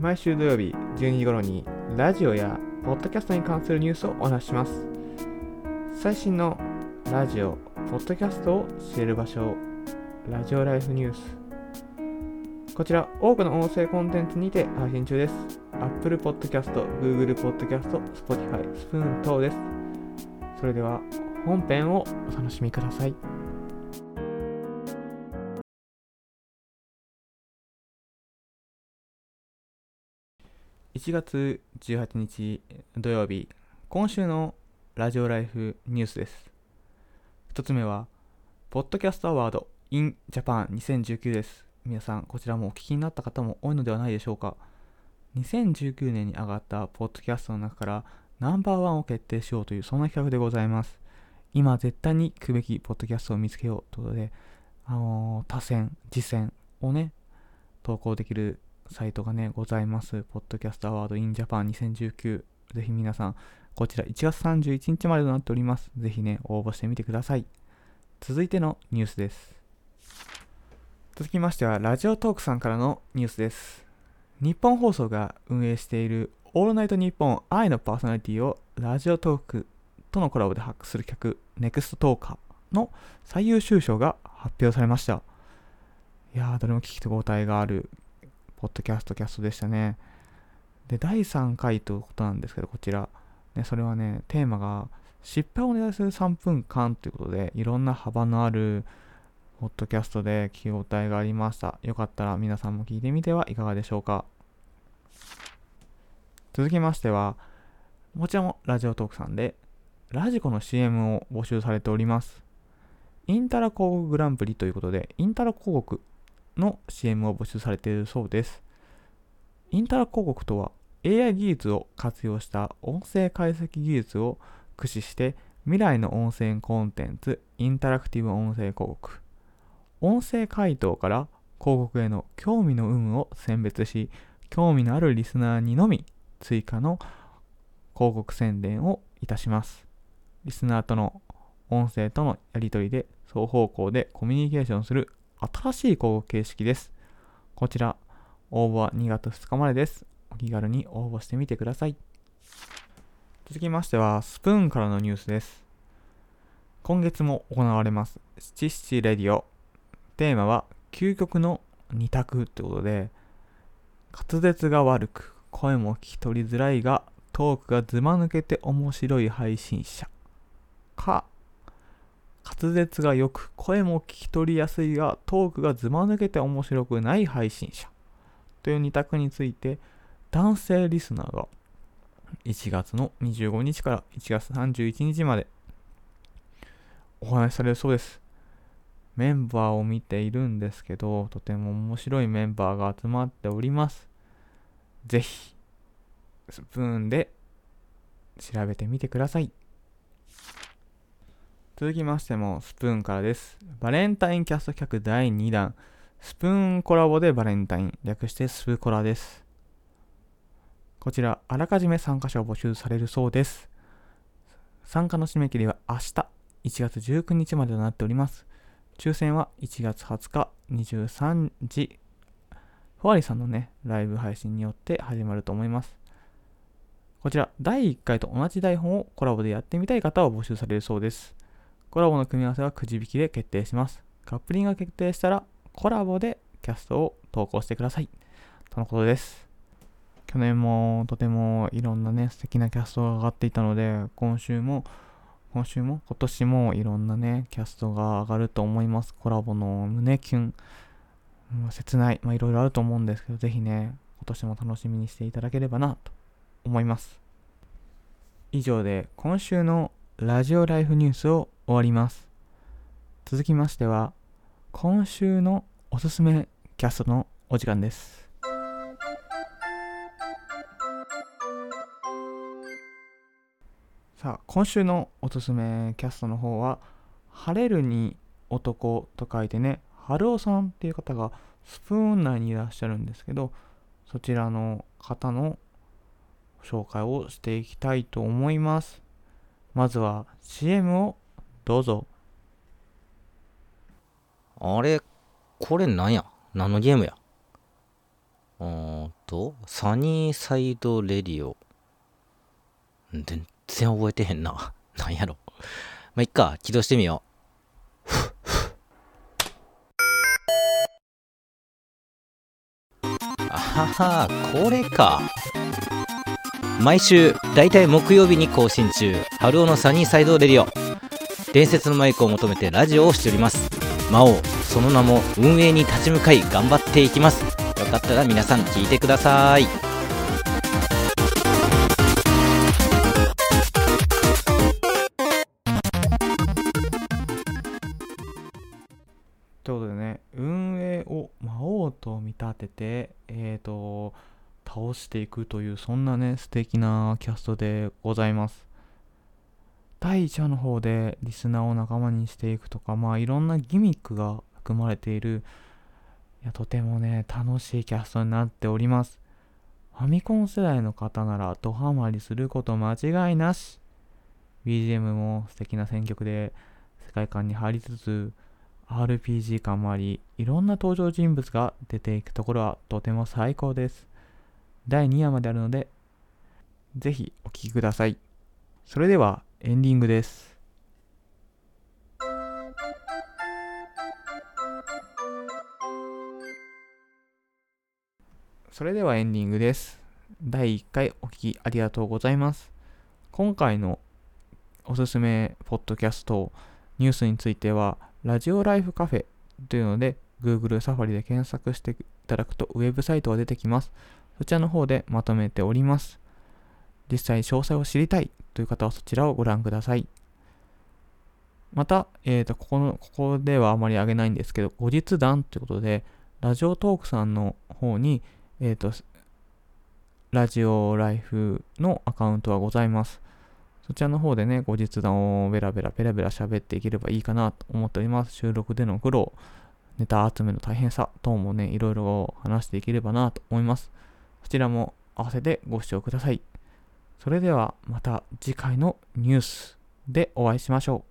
毎週土曜日12時頃にラジオやポッドキャストに関するニュースをお話しします。最新のラジオ、ポッドキャストを知れる場所ラジオライフニュース。こちら多くの音声コンテンツにて配信中です。Apple Podcast、Google Podcast、Spotify、スプーン等です。それでは本編をお楽しみください。1月18日土曜日今週のラジオライフニュースです。1つ目はポッドキャストアワード in Japan 2019です。皆さんこちらもお聞きになった方も多いのではないでしょうか。2019年に上がったポッドキャストの中からナンバーワンを決定しようというそんな企画でございます。今絶対に行くべきポッドキャストを見つけようということで、あのー、他選、次戦をね、投稿できるサイトがね、ございます。ポッドキャストアワードインジャパン2019。ぜひ皆さん、こちら1月31日までとなっております。ぜひね、応募してみてください。続いてのニュースです。続きましては、ラジオトークさんからのニュースです。日本放送が運営しているオールナイトニッポン愛のパーソナリティをラジオトークとのコラボで発掘する曲、ネクストトーカーの最優秀賞が発表されました。いやー、どれも聞き手応えがあるポッドキャストキャストでしたね。で、第3回ということなんですけど、こちら。ね、それはね、テーマが、失敗をお願いする3分間ということで、いろんな幅のある、ポッドキャストで聞き応えがありました。よかったら皆さんも聞いてみてはいかがでしょうか。続きましては、こちらもラジオトークさんで、ラジコの CM を募集されております。インタラ広告グランプリということで、インタラ広告の CM を募集されているそうです。インタラ広告とは AI 技術を活用した音声解析技術を駆使して未来の音声コンテンツインタラクティブ音声広告音声回答から広告への興味の有無を選別し興味のあるリスナーにのみ追加の広告宣伝をいたしますリスナーとの音声とのやり取りで双方向でコミュニケーションする新しい広告形式です。こちら、応募は2月2日までです。お気軽に応募してみてください。続きましては、スプーンからのニュースです。今月も行われます、七七レディオ。テーマは、究極の二択ということで、滑舌が悪く、声も聞き取りづらいが、トークがずま抜けて面白い配信者。か、滑舌が良く、声も聞き取りやすいが、トークがずま抜けて面白くない配信者。という2択について、男性リスナーが1月の25日から1月31日までお話しされるそうです。メンバーを見ているんですけど、とても面白いメンバーが集まっております。ぜひ、スプーンで調べてみてください。続きましても、スプーンからです。バレンタインキャスト企画第2弾。スプーンコラボでバレンタイン。略してスプコラです。こちら、あらかじめ参加者を募集されるそうです。参加の締め切りは明日、1月19日までとなっております。抽選は1月20日23時、フワリさんのね、ライブ配信によって始まると思います。こちら、第1回と同じ台本をコラボでやってみたい方を募集されるそうです。コラボの組み合わせはくじ引きで決定します。カップリングが決定したら、コラボでキャストを投稿してください。とのことです。去年もとてもいろんなね、素敵なキャストが上がっていたので、今週も、今週も、今年もいろんなね、キャストが上がると思います。コラボの胸キュン、切ない、まあいろいろあると思うんですけど、ぜひね、今年も楽しみにしていただければなと思います。以上で今週のラジオライフニュースを終わります。続きましては、今週のおすすめキャストのお時間です。さあ、今週のおすすめキャストの方は、晴れるに男と書いてね、春尾さんっていう方がスプーン内にいらっしゃるんですけど、そちらの方の紹介をしていきたいと思います。まずは CM をどうぞ。あれ、これなんや？何のゲームや？あと、サニーサイドレディオ。全然覚えてへんな。なんやろ。まあ、いっか、起動してみよう。あはは、これか。毎週、だいたい木曜日に更新中、春尾のサニーサイドレディオ。伝説のマイクを求めてラジオをしております。魔王、その名も運営に立ち向かい頑張っていきます。よかったら皆さん聞いてください。ということでね、運営を魔王と見立てて、えっ、ー、と、倒していくという、そんなね、素敵なキャストでございます。第1話の方でリスナーを仲間にしていくとか、まあいろんなギミックが含まれている、いや、とてもね、楽しいキャストになっております。ファミコン世代の方ならドハマりすること間違いなし。BGM も素敵な選曲で世界観に入りつつ、RPG 感もあり、いろんな登場人物が出ていくところはとても最高です。第2話まであるので、ぜひお聴きください。それではエンディングです。それではエンディングです。第1回お聴きありがとうございます。今回のおすすめポッドキャストニュースについてはラジオライフカフェというので、Google サファリで検索していただくとウェブサイトが出てきます。そちらの方でまとめております。実際詳細を知りたいという方はそちらをご覧ください。また、えーと、ここの、ここではあまり上げないんですけど、後日談ということで、ラジオトークさんの方に、えっ、ー、と、ラジオライフのアカウントはございます。そちらの方でね、後日談をベラベラベラベラ喋っていければいいかなと思っております。収録での苦労、ネタ集めの大変さ等もね、いろいろ話していければなと思います。そちらも合わせてご視聴ください。それではまた次回のニュースでお会いしましょう。